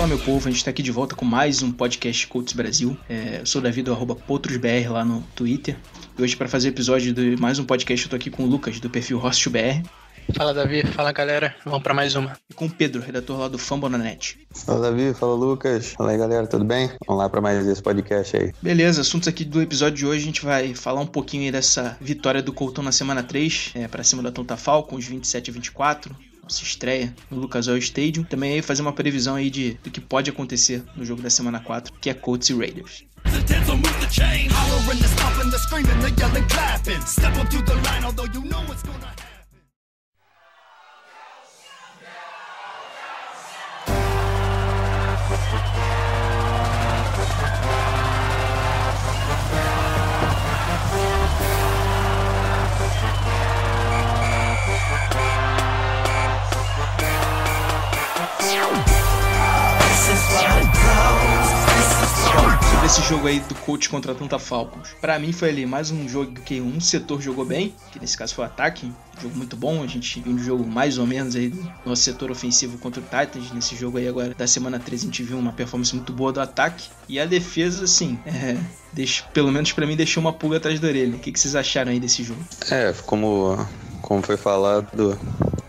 Fala meu povo, a gente tá aqui de volta com mais um podcast Coaches Brasil. É, eu sou o Davi do arroba PotrosBR lá no Twitter. E hoje, para fazer episódio de mais um podcast, eu tô aqui com o Lucas, do perfil HostBR, Fala Davi, fala galera, vamos pra mais uma. e com o Pedro, redator lá do Fambonanet. Fala Davi, fala Lucas. Fala aí galera, tudo bem? Vamos lá para mais esse podcast aí. Beleza, assuntos aqui do episódio de hoje, a gente vai falar um pouquinho aí dessa vitória do Colton na semana 3, é, para cima da Tonta Falcons, 27 a 24. Nossa estreia no Lucas Oil Stadium. Também aí fazer uma previsão aí de, do que pode acontecer no jogo da semana 4, que é Colts e Raiders. Sobre esse jogo aí do coach contra a Atlanta Falcons. Pra mim foi ali mais um jogo que um setor jogou bem, que nesse caso foi o ataque, jogo muito bom. A gente viu um jogo mais ou menos aí do nosso setor ofensivo contra o Titans. Nesse jogo aí agora da semana 3 a gente viu uma performance muito boa do ataque. E a defesa, assim, é, deixa, pelo menos pra mim deixou uma pulga atrás da orelha. O que, que vocês acharam aí desse jogo? É, como, como foi falado,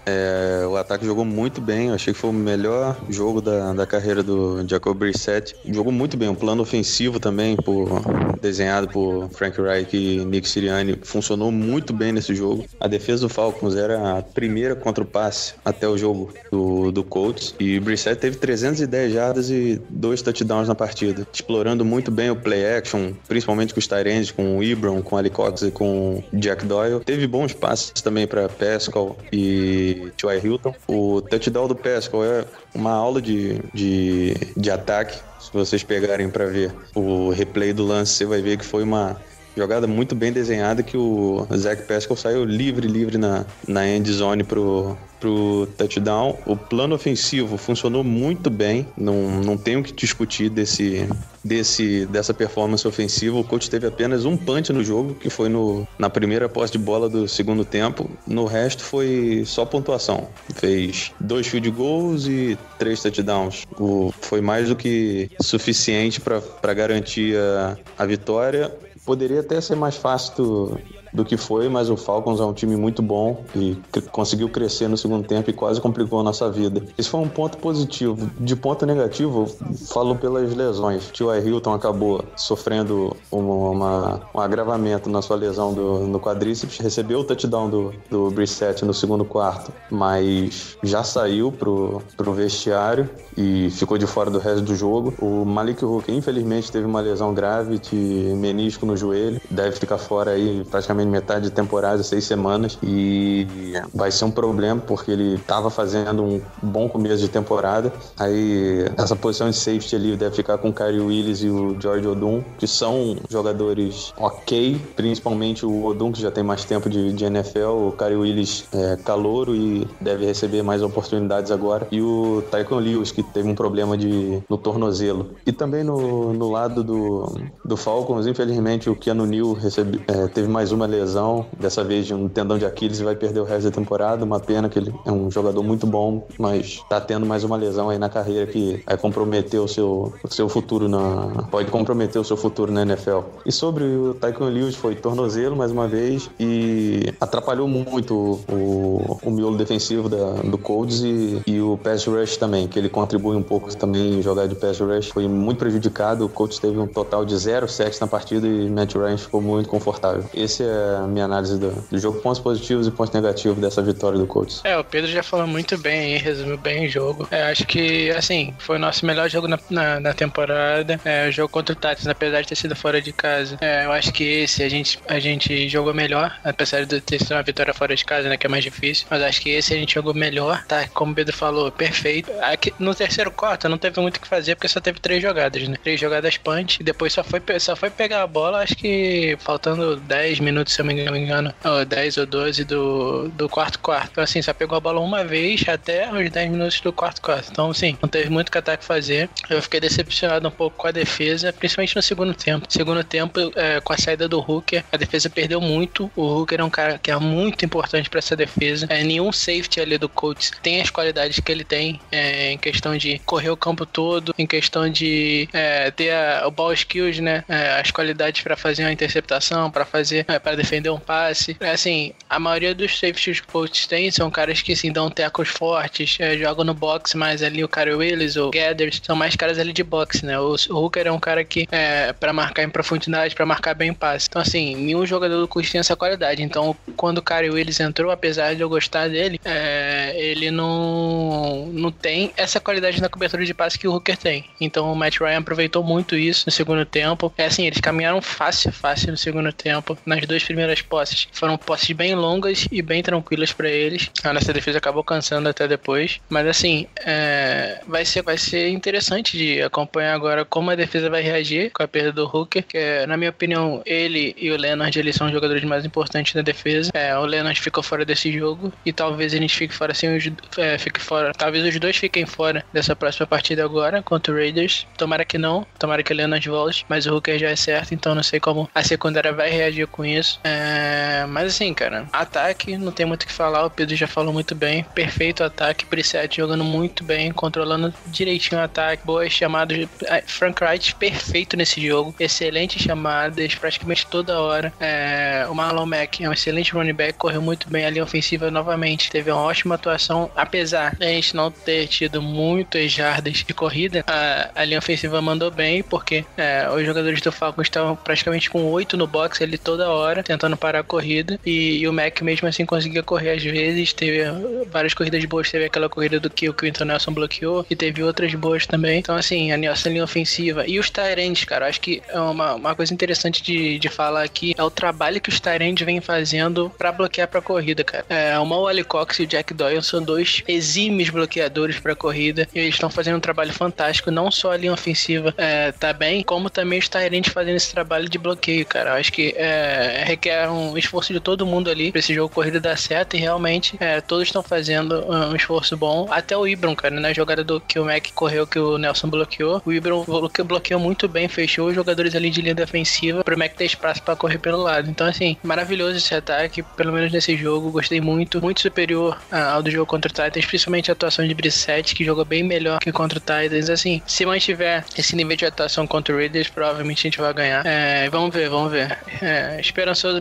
é, o ataque jogou muito bem. Eu achei que foi o melhor jogo da, da carreira do Jacob Brissett. Jogou muito bem. Um plano ofensivo também, por, desenhado por Frank Reich e Nick Sirianni, funcionou muito bem nesse jogo. A defesa do Falcons era a primeira contra o passe até o jogo do, do Colts. E Brissett teve 310 jardas e dois touchdowns na partida, explorando muito bem o play action, principalmente com os Tyrands, com o Ibram, com o Cox e com o Jack Doyle. Teve bons passes também para Pascal e T.Y. Hilton. O touchdown do Pascal é uma aula de, de, de ataque. Se vocês pegarem para ver o replay do lance, vai ver que foi uma jogada muito bem desenhada que o Zach Pascal saiu livre, livre na, na end zone pro, pro touchdown. O plano ofensivo funcionou muito bem, não, não tenho que discutir desse, desse, dessa performance ofensiva. O coach teve apenas um punch no jogo, que foi no, na primeira posse de bola do segundo tempo. No resto foi só pontuação. Fez dois field goals e três touchdowns. O, foi mais do que suficiente para garantir a, a vitória. Poderia até ser mais fácil do que foi, mas o Falcons é um time muito bom e conseguiu crescer no segundo tempo e quase complicou a nossa vida. Esse foi um ponto positivo. De ponto negativo, falo pelas lesões. T.Y. Hilton acabou sofrendo uma, uma- um agravamento na sua lesão do, no quadríceps, recebeu o touchdown do, do Brissett no segundo quarto, mas já saiu pro, pro vestiário e ficou de fora do resto do jogo. O Malik Hooker, infelizmente, teve uma lesão grave de menisco no joelho, deve ficar fora aí praticamente metade de temporada, seis semanas, e vai ser um problema porque ele estava fazendo um bom começo de temporada. Aí essa posição de safety ali deve ficar com o Kyrie Willis e o George Odum, que são jogadores ok, principalmente o Odum, que já tem mais tempo de, de NFL, o Kyrie Willis é calouro e deve receber mais oportunidades agora, e o Tycoon Lewis, que teve um problema de, no tornozelo. E também no, no lado do, do Falcons, infelizmente, o Keanu Neal recebe, é, teve mais uma lesão, dessa vez de um tendão de Aquiles e vai perder o resto da temporada. Uma pena que ele é um jogador muito bom, mas tá tendo mais uma lesão aí na carreira que vai comprometer o seu, o seu futuro na. pode comprometer o seu futuro na NFL. E sobre o Tycoon Lewis, foi tornozelo mais uma vez e atrapalhou muito o, o miolo defensivo da, do Colts e, e o pass rush também, que ele contribui um pouco também em jogar de pass rush. Foi muito prejudicado. O Colts teve um total de zero sacks na partida e Matt Ryan ficou muito confortável. Esse é a minha análise do, do jogo, pontos positivos e pontos negativos dessa vitória do Colts. É, o Pedro já falou muito bem aí, resumiu bem o jogo. É, acho que, assim, foi o nosso melhor jogo na, na, na temporada. É, o jogo contra o Titans, apesar de ter sido fora de casa. É, eu acho que esse a gente, a gente jogou melhor, apesar de ter sido uma vitória fora de casa, né, que é mais difícil. Mas acho que esse a gente jogou melhor, tá? Como o Pedro falou, perfeito. Aqui, no terceiro quarto não teve muito o que fazer, porque só teve três jogadas, né? Três jogadas punch, e depois só foi, só foi pegar a bola, acho que faltando 10 minutos minutos, se eu não me engano, ou 10 ou 12 do, do quarto quarto. Então, assim, só pegou a bola uma vez até os 10 minutos do quarto quarto. Então, assim, não teve muito que ataque fazer. Eu fiquei decepcionado um pouco com a defesa, principalmente no segundo tempo. Segundo tempo, é, com a saída do Hooker, a defesa perdeu muito. O Hooker é um cara que é muito importante para essa defesa. É, nenhum safety ali do Colts tem as qualidades que ele tem é, em questão de correr o campo todo, em questão de é, ter a, o ball skills, né? É, as qualidades para fazer uma interceptação, para fazer, é, defender um passe. É, assim, a maioria dos safeties que o Colts tem são caras que assim, dão tecos fortes, é, jogam no box mais ali o Cara Willis, o Gathers, são mais caras ali de boxe, né? O, o Hooker é um cara que é para marcar em profundidade, para marcar bem passe. Então, assim, nenhum jogador do Colts tem essa qualidade. Então, quando o Cara Willis entrou, apesar de eu gostar dele, é, ele não, não tem essa qualidade na cobertura de passe que o Hooker tem. Então, o Matt Ryan aproveitou muito isso no segundo tempo. É assim, eles caminharam fácil, fácil no segundo tempo. Nas duas primeiras posses. Foram posses bem longas e bem tranquilas para eles. A nossa defesa acabou cansando até depois. Mas assim, é, vai, ser, vai ser interessante de acompanhar agora como a defesa vai reagir com a perda do Hooker. Que, é, na minha opinião, ele e o Leonard eles são os jogadores mais importantes da defesa. É, o Leonard ficou fora desse jogo e talvez gente fique fora assim, os, é, fique fora. Talvez os dois fiquem fora dessa próxima partida agora contra o Raiders. Tomara que não, tomara que o Leonard volte, mas o Hooker já é certo, então não sei como a secundária vai reagir com isso. É, mas assim, cara, ataque, não tem muito o que falar, o Pedro já falou muito bem. Perfeito ataque, Preset jogando muito bem, controlando direitinho o ataque, boas chamadas. É, Frank Wright perfeito nesse jogo, excelentes chamadas, praticamente toda hora. É, o Marlon Mack é um excelente running back, correu muito bem ali ofensiva novamente, teve uma ótima atuação, apesar da gente não ter tido muitas jardas de corrida, a, a linha ofensiva mandou bem, porque é, os jogadores do Falcons estavam praticamente com oito no box ali toda hora, tentando parar a corrida, e, e, o Mac mesmo assim conseguia correr às vezes, teve várias corridas boas, teve aquela corrida do que o Quinton Nelson bloqueou, e teve outras boas também, então assim, a nossa linha ofensiva, e os Tyrants, cara, acho que é uma, uma coisa interessante de, de falar aqui, é o trabalho que os Tyrants vêm fazendo para bloquear pra corrida, cara. É, o Mal Cox e o Jack Doyle são dois exímios bloqueadores pra corrida, e eles estão fazendo um trabalho fantástico, não só a linha ofensiva é, tá bem, como também os Tyrants fazendo esse trabalho de bloqueio, cara. Eu acho que é, requer um esforço de todo mundo ali pra esse jogo corrida dar certo e realmente é, todos estão fazendo um esforço bom. Até o Ibram, cara, na jogada do que o Mac correu, que o Nelson bloqueou, o Ibram bloqueou muito bem, fechou os jogadores ali de linha defensiva pro Mac ter espaço para correr pelo lado. Então, assim, maravilhoso esse ataque, pelo menos nesse jogo, gostei muito, muito superior ao do jogo contra o Titans, principalmente a atuação de Brissette, que jogou bem melhor que contra o Titans. Assim, se mantiver esse nível de atuação contra o Raiders, provavelmente a gente vai ganhar. É, vamos ver, vamos ver. É,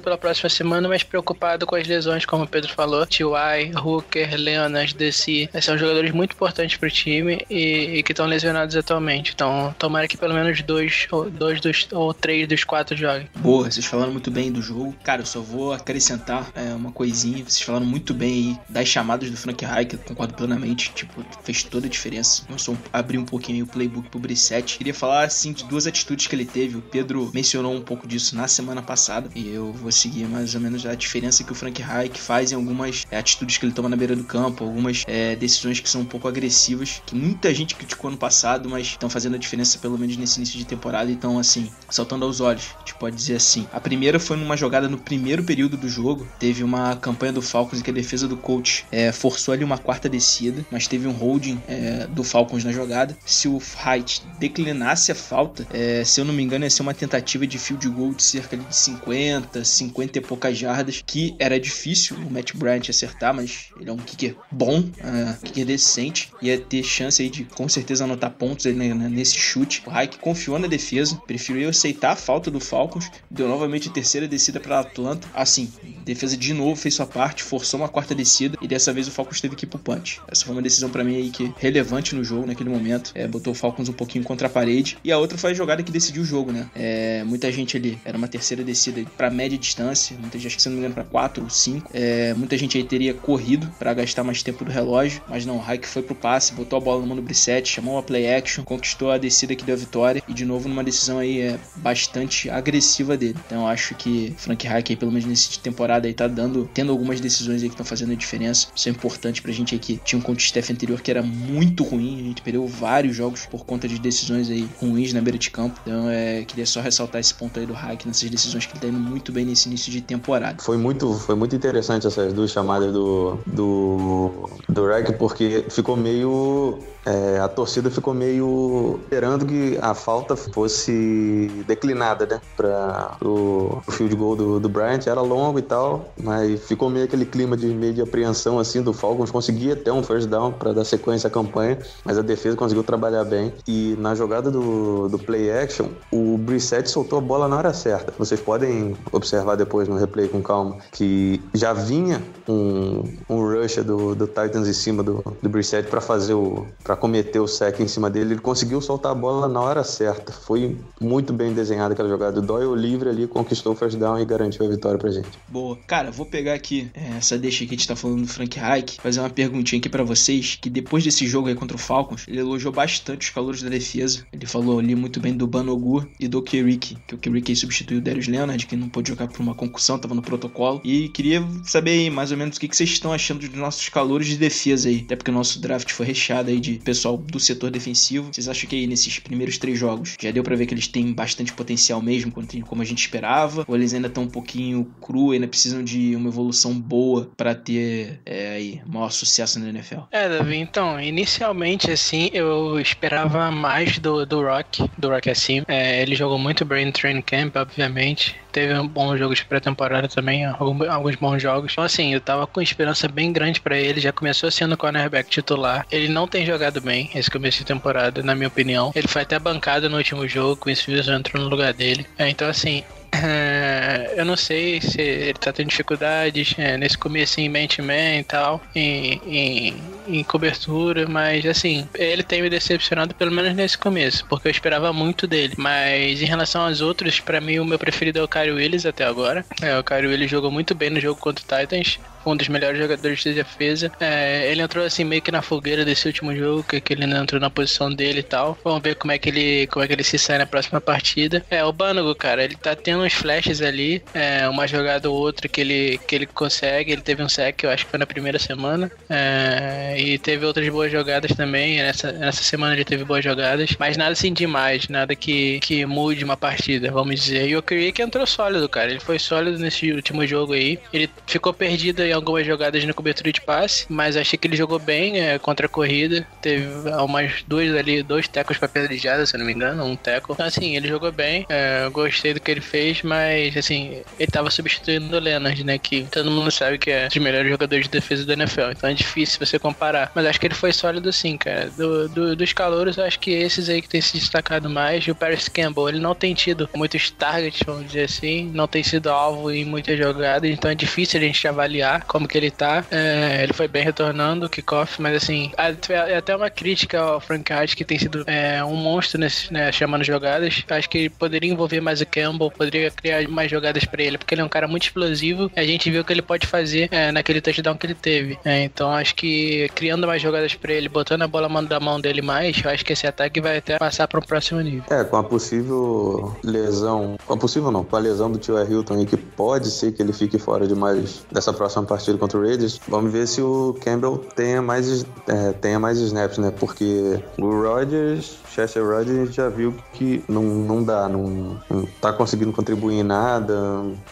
pela próxima semana, mas preocupado com as lesões, como o Pedro falou. T.Y., Hooker, Leonard, DC. São jogadores muito importantes pro time e, e que estão lesionados atualmente. Então, tomara que pelo menos dois, ou, dois dos, ou três dos quatro joguem. Boa, vocês falaram muito bem do jogo. Cara, eu só vou acrescentar é, uma coisinha. Vocês falaram muito bem aí das chamadas do Frank Reich, concordo plenamente. Tipo, fez toda a diferença. Eu só abri um pouquinho o playbook pro Brissette. Queria falar, assim, de duas atitudes que ele teve. O Pedro mencionou um pouco disso na semana passada. E eu vou seguir mais ou menos a diferença que o Frank Reich faz em algumas é, atitudes que ele toma na beira do campo. Algumas é, decisões que são um pouco agressivas. Que muita gente criticou no passado, mas estão fazendo a diferença pelo menos nesse início de temporada. Então, assim, saltando aos olhos. A gente pode dizer assim. A primeira foi numa jogada no primeiro período do jogo. Teve uma campanha do Falcons em que a defesa do coach é, forçou ali uma quarta descida, mas teve um holding é, do Falcons na jogada. Se o Height declinasse a falta, é, se eu não me engano, ia ser uma tentativa de field goal de cerca de 50, 50 e poucas jardas, que era difícil o Matt Bryant acertar, mas ele é um kicker bom, uh, kicker decente, ia ter chance aí de com certeza anotar pontos aí, né, nesse chute. O Hayek confiou na defesa, preferiu aceitar a falta do Falcons, deu novamente a terceira descida para Atlanta. Assim, defesa de novo fez sua parte, forçou uma quarta descida e dessa vez o Falcons teve que ir pro punch. Essa foi uma decisão para mim aí que relevante no jogo naquele momento, é, botou o Falcons um pouquinho contra a parede. E a outra foi a jogada que decidiu o jogo, né? É, muita gente ali, era uma terceira descida para média distância, muita gente, acho que se não me engano, para 4 ou 5. É, muita gente aí teria corrido para gastar mais tempo do relógio, mas não, o Hayek foi pro passe, botou a bola no mão do Brissette, chamou uma play action, conquistou a descida que deu a vitória e de novo numa decisão aí é, bastante agressiva dele. Então eu acho que Frank Hayek aí, pelo menos nesse temporada aí tá dando, tendo algumas decisões aí que estão fazendo a diferença. Isso é importante pra gente aqui. Tinha um contra Steph anterior que era muito ruim, a gente perdeu vários jogos por conta de decisões aí ruins na beira de campo. Então é, queria só ressaltar esse ponto aí do Hayek nessas decisões que ele tá indo muito bem bem nesse início de temporada. Foi muito, foi muito interessante essas duas chamadas do, do, do Reich, porque ficou meio é, a torcida ficou meio esperando que a falta fosse declinada, né? Para o field goal do, do Bryant. Era longo e tal, mas ficou meio aquele clima de meio de apreensão assim do Falcons. Conseguia ter um first down para dar sequência à campanha, mas a defesa conseguiu trabalhar bem. E na jogada do, do play action, o Brissett soltou a bola na hora certa. Vocês podem observar depois no replay com calma que já vinha um, um rush do, do Titans em cima do, do Brissett para fazer o para cometer o sec em cima dele, ele conseguiu soltar a bola na hora certa. Foi muito bem desenhada aquela jogada. O Doyle livre ali conquistou o first down e garantiu a vitória pra gente. Boa. Cara, vou pegar aqui é, essa deixa que a gente tá falando do Frank Reich, fazer uma perguntinha aqui para vocês, que depois desse jogo aí contra o Falcons, ele elogiou bastante os calores da defesa. Ele falou ali muito bem do Banogu e do Kirik, que o Kirik substituiu o Darius Leonard, que não pôde jogar por uma concussão, tava no protocolo. E queria saber aí, mais ou menos, o que, que vocês estão achando dos nossos calores de defesa aí. Até porque o nosso draft foi recheado aí de pessoal do setor defensivo. Vocês acham que aí nesses primeiros três jogos já deu para ver que eles têm bastante potencial mesmo, como a gente esperava? Ou eles ainda estão um pouquinho cru, ainda precisam de uma evolução boa para ter é, aí maior sucesso na NFL? É, Davi, então, inicialmente assim, eu esperava mais do, do Rock, do Rock assim. É, ele jogou muito bem no training camp, obviamente. Teve um bom jogo de pré-temporada também, alguns bons jogos. Então, assim, eu tava com esperança bem grande para ele. Já começou sendo cornerback titular. Ele não tem jogado bem esse começo de temporada, na minha opinião. Ele foi até bancado no último jogo, com o Wilson entrou no lugar dele. É, então, assim, é, eu não sei se ele tá tendo dificuldades é, nesse começo em man-to-man e tal, em, em, em, cobertura, mas assim, ele tem me decepcionado pelo menos nesse começo, porque eu esperava muito dele. Mas em relação aos outros, para mim o meu preferido é o Kyrie Willis até agora. É, o Kyrie Willis jogou muito bem no jogo contra o Titans um dos melhores jogadores de defesa. É, ele entrou assim meio que na fogueira desse último jogo, que, que ele não entrou na posição dele e tal. Vamos ver como é que ele, como é que ele se sai na próxima partida. É, o Banago, cara, ele tá tendo uns flashes ali, é, uma jogada ou outra que ele, que ele consegue. Ele teve um sec, eu acho que foi na primeira semana. É, e teve outras boas jogadas também. Nessa, nessa semana ele teve boas jogadas, mas nada assim demais, nada que, que mude uma partida, vamos dizer. E o Creek entrou sólido, cara. Ele foi sólido nesse último jogo aí. Ele ficou perdido em algumas jogadas na cobertura de passe, mas achei que ele jogou bem é, contra a corrida. Teve umas duas ali, dois tecos para pedrijada, se eu não me engano, um teco. Então, assim, ele jogou bem. É, gostei do que ele fez, mas, assim, ele tava substituindo o Leonard, né? Que todo mundo sabe que é um dos melhores jogadores de defesa da NFL. Então é difícil você comparar. Mas acho que ele foi sólido sim, cara. Do, do, dos calouros, acho que esses aí que tem se destacado mais. E o Paris Campbell, ele não tem tido muitos targets, vamos dizer assim. Não tem sido alvo em muitas jogadas. Então é difícil a gente avaliar como que ele tá. É, ele foi bem retornando o kickoff, mas assim, é até uma crítica ao Frank Hart que tem sido é, um monstro nesse, né, chamando jogadas. Acho que poderia envolver mais o Campbell, poderia criar mais jogadas para ele, porque ele é um cara muito explosivo. A gente viu o que ele pode fazer é, naquele touchdown que ele teve. É, então acho que criando mais jogadas para ele, botando a bola da mão dele mais, acho que esse ataque vai até passar para um próximo nível. É, com a possível lesão, com a possível não, com a lesão do tio Hilton aí, que pode ser que ele fique fora de mais dessa próxima partida contra o Raiders, vamos ver se o Campbell tenha mais, é, tenha mais snaps, né? Porque o Rodgers Chester Rogers a gente já viu que não, não dá, não, não tá conseguindo contribuir em nada,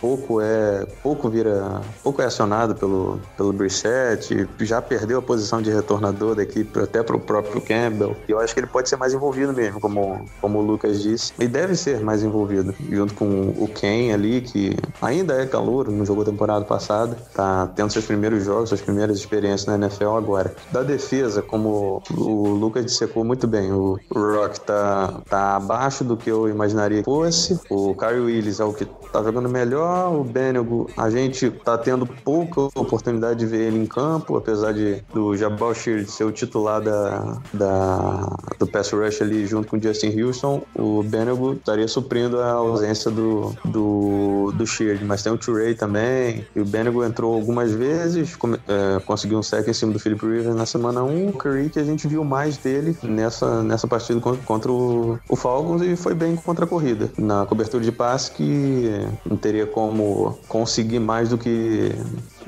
pouco é pouco vira, pouco é acionado pelo, pelo Brissett, já perdeu a posição de retornador da equipe até pro próprio Campbell. E eu acho que ele pode ser mais envolvido mesmo, como, como o Lucas disse, e deve ser mais envolvido, junto com o Ken ali, que ainda é calor, não jogou temporada passada, tá tendo seus primeiros jogos, suas primeiras experiências na NFL agora. Da defesa, como o Lucas dissecou muito bem, o Rock tá, tá abaixo do que eu imaginaria que fosse. O Kyle Willis é o que tá jogando melhor. O Benego, a gente tá tendo pouca oportunidade de ver ele em campo, apesar de do Jabal Sheard ser o titular da, da, do pass rush ali junto com o Justin Houston. O Benego estaria suprindo a ausência do, do, do Sheard, mas tem o Turei também. E o Benego entrou algumas vezes, é, conseguiu um sec em cima do Philip Rivers na semana 1. O Curry, que a gente viu mais dele nessa, nessa partida contra, contra o, o, Falcons e foi bem contra a corrida. Na cobertura de passe que não teria como conseguir mais do que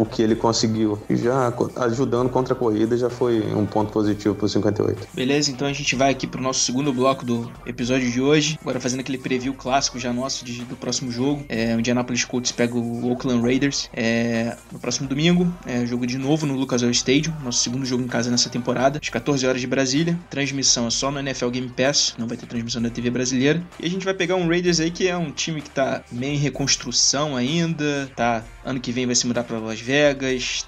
o que ele conseguiu. E já ajudando contra a corrida já foi um ponto positivo pro 58. Beleza, então a gente vai aqui pro nosso segundo bloco do episódio de hoje. Agora fazendo aquele preview clássico já nosso de, do próximo jogo. É, o Indianapolis Colts pega o Oakland Raiders é, no próximo domingo. É, jogo de novo no Lucas Oil Stadium, nosso segundo jogo em casa nessa temporada, às 14 horas de Brasília. Transmissão é só no NFL Game Pass, não vai ter transmissão da TV brasileira. E a gente vai pegar um Raiders aí que é um time que tá meio em reconstrução ainda, tá ano que vem vai se mudar para Las Vegas,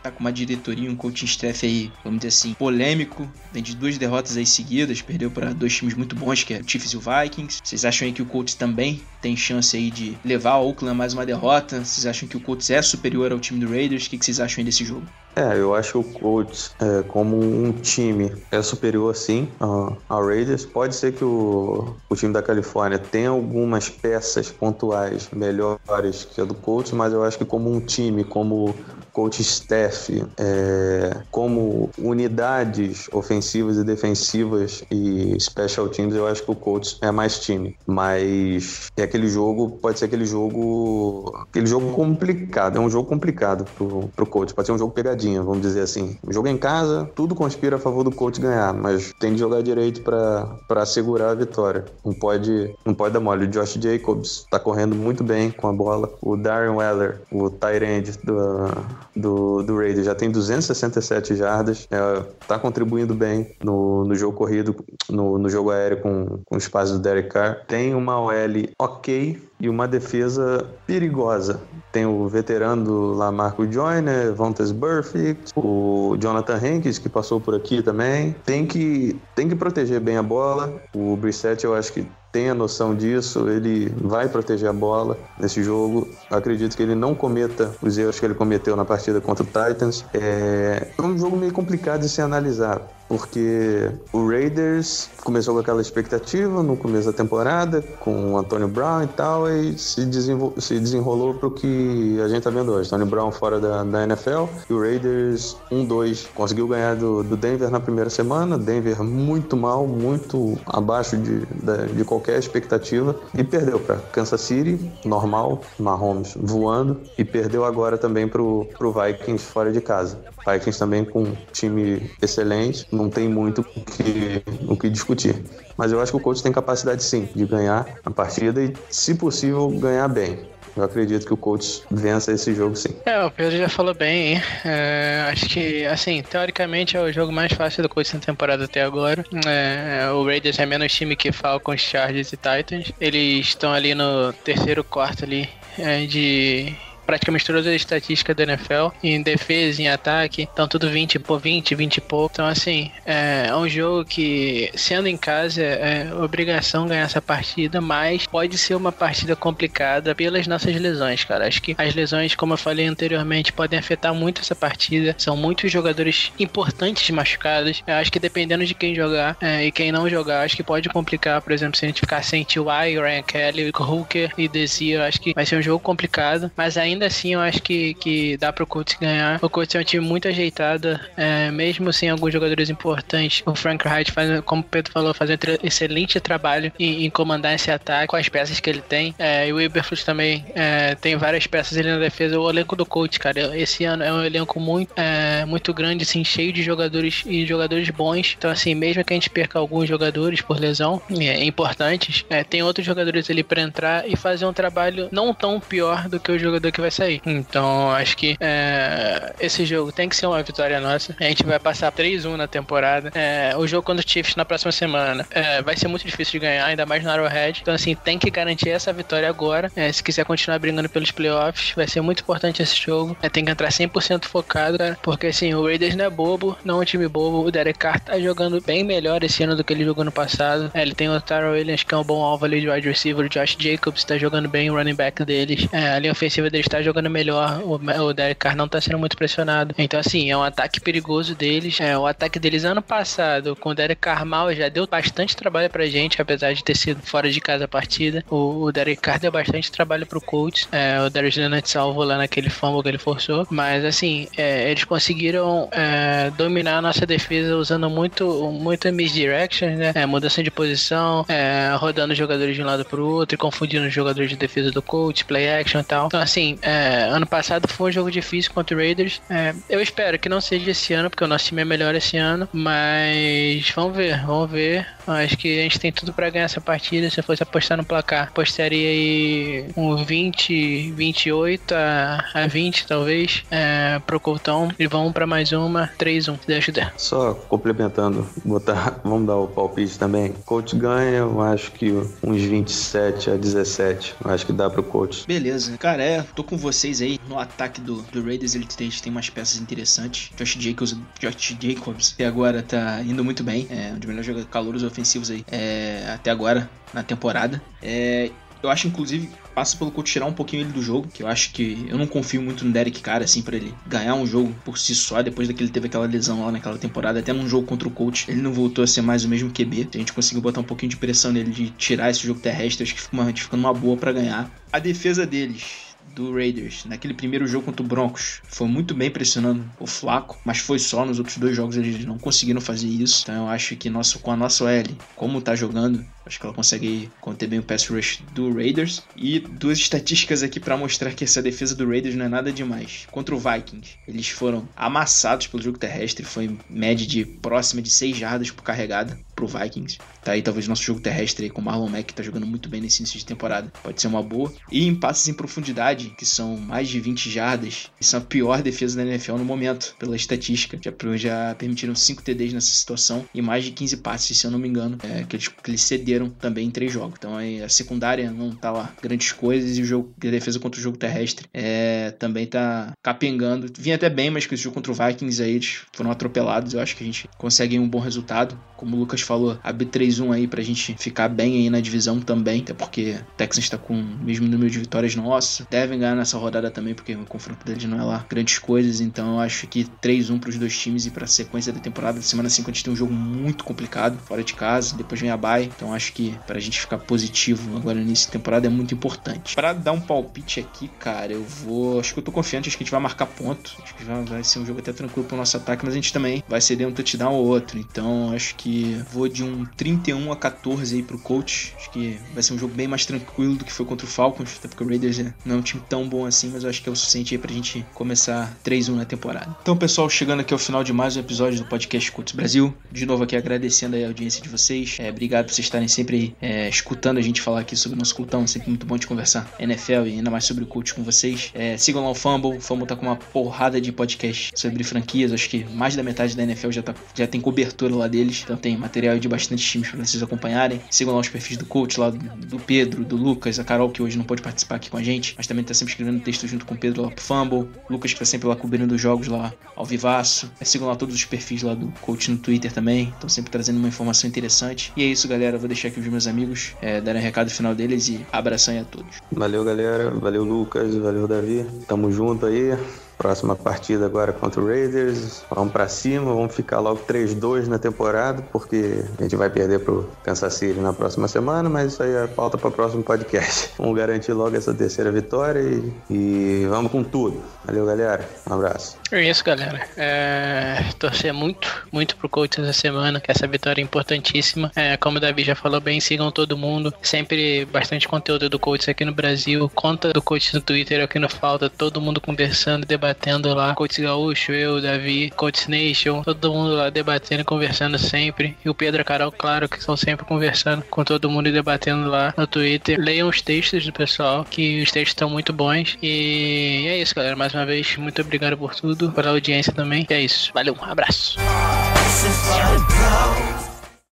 tá com uma diretoria, um coaching staff aí, vamos dizer assim, polêmico, vem de duas derrotas aí seguidas, perdeu para dois times muito bons, que é o Chiefs e o Vikings. Vocês acham aí que o Colts também tem chance aí de levar o Oakland a mais uma derrota? Vocês acham que o Colts é superior ao time do Raiders? O que vocês acham aí desse jogo? É, eu acho que o Colts, é, como um time, é superior sim ao Raiders. Pode ser que o, o time da Califórnia tenha algumas peças pontuais melhores que a do Colts, mas eu acho que como um time, como coach staff, é, como unidades ofensivas e defensivas e special teams, eu acho que o Colts é mais time. Mas é aquele jogo, pode ser aquele jogo, aquele jogo complicado. É um jogo complicado pro, pro Colts. Pode ser um jogo pegadinha, vamos dizer assim. O jogo em casa, tudo conspira a favor do Colts ganhar, mas tem de jogar direito para assegurar a vitória. Não pode, não pode dar mole. O Josh Jacobs tá correndo muito bem com a bola. O Darren Weller, o tight end do, do, do Raiders já tem 267 jardas, é, tá contribuindo bem no, no jogo corrido, no, no jogo aéreo com, com os passes do Derek Carr. Tem uma OL ok, e uma defesa perigosa. Tem o veterano do Lamarco Joyner, Vontaze Burfict, o Jonathan Hankins, que passou por aqui também. Tem que, tem que proteger bem a bola. O Brissett, eu acho que tem a noção disso, ele vai proteger a bola nesse jogo. Acredito que ele não cometa os erros que ele cometeu na partida contra o Titans. É, é um jogo meio complicado de se analisar porque o Raiders começou com aquela expectativa no começo da temporada, com o Antônio Brown e tal, e se, desenvol se desenrolou para o que a gente está vendo hoje. Antônio Brown fora da, da NFL e o Raiders 1-2. Conseguiu ganhar do, do, Denver na primeira semana, Denver muito mal, muito abaixo de, de, de qualquer expectativa, e perdeu para Kansas City, normal, Mahomes voando, e perdeu agora também para o Vikings fora de casa. Vikings também com um time excelente, não tem muito o que, o que discutir. Mas eu acho que o coach tem capacidade sim de ganhar a partida e, se possível, ganhar bem. Eu acredito que o coach vença esse jogo sim. É, o Pedro já falou bem, hein? É, acho que, assim, teoricamente é o jogo mais fácil do coach na temporada até agora. É, o Raiders é menos time que Falcons, Chargers e Titans. Eles estão ali no terceiro quarto ali é, de praticamente todas as estatísticas da NFL, em defesa, em ataque, estão tudo 20 por 20, 20 e pouco. Então, assim, é, é um jogo que, sendo em casa, é, é obrigação ganhar essa partida, mas pode ser uma partida complicada pelas nossas lesões, cara. Acho que as lesões, como eu falei anteriormente, podem afetar muito essa partida. São muitos jogadores importantes machucados. Eu acho que dependendo de quem jogar é, e quem não jogar, acho que pode complicar, por exemplo, se a gente ficar sem T.Y., Ryan Kelly, Hooker e Desir, acho que vai ser um jogo complicado, mas ainda ainda assim eu acho que, que dá pro Colts ganhar. O Colts é um time muito ajeitado, é, mesmo sem alguns jogadores importantes. O Frank Wright faz, como o Pedro falou, faz um excelente trabalho em, em, comandar esse ataque com as peças que ele tem. É, e o Iberflus também é, tem várias peças ali na defesa. O elenco do Colts, cara, esse ano é um elenco muito, é, muito grande, assim, cheio de jogadores e jogadores bons. Então, assim, mesmo que a gente perca alguns jogadores por lesão é, importantes, é, tem outros jogadores ali para entrar e fazer um trabalho não tão pior do que o jogador que vai sair. Então, acho que é, esse jogo tem que ser uma vitória nossa. A gente vai passar 3-1 na temporada. É, o jogo contra o Chiefs na próxima semana é, vai ser muito difícil de ganhar, ainda mais no Arrowhead. Então, assim, tem que garantir essa vitória agora. É, se quiser continuar brigando pelos playoffs, vai ser muito importante esse jogo. É, tem que entrar 100% focado, cara, porque assim, o Raiders não é bobo, não é um time bobo. O Derek Carr tá jogando bem melhor esse ano do que ele jogou no passado. É, ele tem o Taro Williams, que é um bom alvo ali de wide receiver. O Josh Jacobs tá jogando bem, o running back deles. A linha ofensiva deles tá jogando melhor, o, o Derek Carr não tá sendo muito pressionado. Então, assim, é um ataque perigoso deles. É, o ataque deles ano passado, com o Derek Carr mal, já deu bastante trabalho pra gente, apesar de ter sido fora de casa a partida. O, o Derek Carr deu bastante trabalho pro Colts. É, o Darius Leonard salvou lá naquele fumble que ele forçou. Mas, assim, é, eles conseguiram é, dominar a nossa defesa usando muito, muito misdirection, né? É, mudança de posição, é, rodando jogadores de um lado pro outro confundindo os jogadores de defesa do coach, play action e tal. Então, assim, é, ano passado foi um jogo difícil contra o Raiders. É, eu espero que não seja esse ano, porque o nosso time é melhor esse ano. Mas vamos ver, vamos ver. Acho que a gente tem tudo para ganhar essa partida. Se eu fosse apostar no placar, apostaria aí um 20, 28 a, a 20, talvez, é, pro Coltão. E vamos para mais uma, 3-1, se Deus der. Só complementando, botar, vamos dar o palpite também. Coach ganha, eu acho que uns 27 a 17. Eu acho que dá pro coach. Beleza. Cara, é, tô com vocês aí. No ataque do, do Raiders, ele tem, tem umas peças interessantes. Josh Jacobs, Josh Jacobs que agora tá indo muito bem. É um dos melhores jogadores calouros ofensivos aí é, até agora na temporada. É, eu acho, inclusive, passa pelo coach tirar um pouquinho ele do jogo, que eu acho que eu não confio muito no Derek Cara, assim, para ele ganhar um jogo por si só, depois daquele teve aquela lesão lá naquela temporada, até num jogo contra o coach, ele não voltou a ser mais o mesmo QB. A gente conseguiu botar um pouquinho de pressão nele de tirar esse jogo terrestre, acho que fica, uma, fica numa boa para ganhar. A defesa deles do Raiders naquele primeiro jogo contra o Broncos foi muito bem pressionando o Flaco, mas foi só nos outros dois jogos eles não conseguiram fazer isso. Então eu acho que nosso, com a nossa L, como tá jogando, acho que ela consegue conter bem o pass rush do Raiders. E duas estatísticas aqui para mostrar que essa defesa do Raiders não é nada demais. Contra o Vikings, eles foram amassados pelo jogo terrestre, foi média de próxima de 6 jardas por carregada pro Vikings. Tá aí talvez nosso jogo terrestre com o Marlon Mack que tá jogando muito bem nesse início de temporada. Pode ser uma boa. E em passes em profundidade, que são mais de 20 jardas, que são a pior defesa da NFL no momento, pela estatística. Já, já permitiram 5 TDs nessa situação e mais de 15 passes, se eu não me engano, é, que, eles, que eles cederam também em três jogos. Então a secundária não tá lá grandes coisas e o jogo a defesa contra o jogo terrestre é, também tá capengando. Vinha até bem, mas com esse jogo contra o Vikings aí eles foram atropelados. Eu acho que a gente consegue um bom resultado. Como o Lucas falou, abrir 3-1 aí pra gente ficar bem aí na divisão também, até porque o Texans tá com o mesmo número de vitórias nosso. Devem ganhar nessa rodada também, porque o confronto deles não é lá grandes coisas. Então eu acho que 3-1 pros dois times e pra sequência da temporada. Semana 5 a gente tem um jogo muito complicado, fora de casa. Depois vem a bye. Então acho que pra gente ficar positivo agora nessa temporada é muito importante. Para dar um palpite aqui, cara, eu vou. Acho que eu tô confiante, acho que a gente vai marcar ponto. Acho que vai, vai ser um jogo até tranquilo pro nosso ataque, mas a gente também vai ceder um touchdown ou outro. Então acho que vou de um 31 a 14 aí pro coach. Acho que vai ser um jogo bem mais tranquilo do que foi contra o Falcons, até porque o Raiders é, não é um time tão bom assim, mas eu acho que é o suficiente aí pra gente começar 3-1 na temporada. Então, pessoal, chegando aqui ao final de mais um episódio do podcast Colts Brasil. De novo aqui agradecendo a audiência de vocês. É, obrigado por vocês estarem sempre é, escutando a gente falar aqui sobre o nosso cultão. Sempre muito bom de conversar NFL e ainda mais sobre o coach com vocês. É, sigam lá o Fumble. O Fumble tá com uma porrada de podcast sobre franquias. Acho que mais da metade da NFL já, tá, já tem cobertura lá deles. Então tem material de bastante times para vocês acompanharem. Sigam lá os perfis do coach, lá do Pedro, do Lucas, a Carol, que hoje não pode participar aqui com a gente, mas também tá sempre escrevendo texto junto com o Pedro lá pro Fumble. Lucas que tá sempre lá cobrindo os jogos lá ao vivaço. É, sigam lá todos os perfis lá do coach no Twitter também. Estão sempre trazendo uma informação interessante. E é isso, galera. Vou deixar aqui os meus amigos é, darem um recado final deles e abração aí a todos. Valeu, galera. Valeu, Lucas. Valeu, Davi. Tamo junto aí. Próxima partida agora contra o Raiders. Vamos para cima, vamos ficar logo 3-2 na temporada, porque a gente vai perder pro Kansas City na próxima semana, mas isso aí é pauta para o próximo podcast. Vamos garantir logo essa terceira vitória e, e vamos com tudo. Valeu, galera. Um abraço. É isso, galera. É, torcer muito, muito pro coach essa semana, que essa vitória é importantíssima. É, como o Davi já falou bem, sigam todo mundo. Sempre bastante conteúdo do coach aqui no Brasil. Conta do coach no Twitter aqui no Falta, todo mundo conversando, debatendo lá. Coach Gaúcho, eu, Davi, Coach Nation, todo mundo lá debatendo e conversando sempre. E o Pedro e a Carol, claro, que estão sempre conversando com todo mundo e debatendo lá no Twitter. Leiam os textos do pessoal, que os textos estão muito bons. E é isso, galera. Mais uma vez, muito obrigado por tudo, pela audiência também. E é isso. Valeu, um abraço.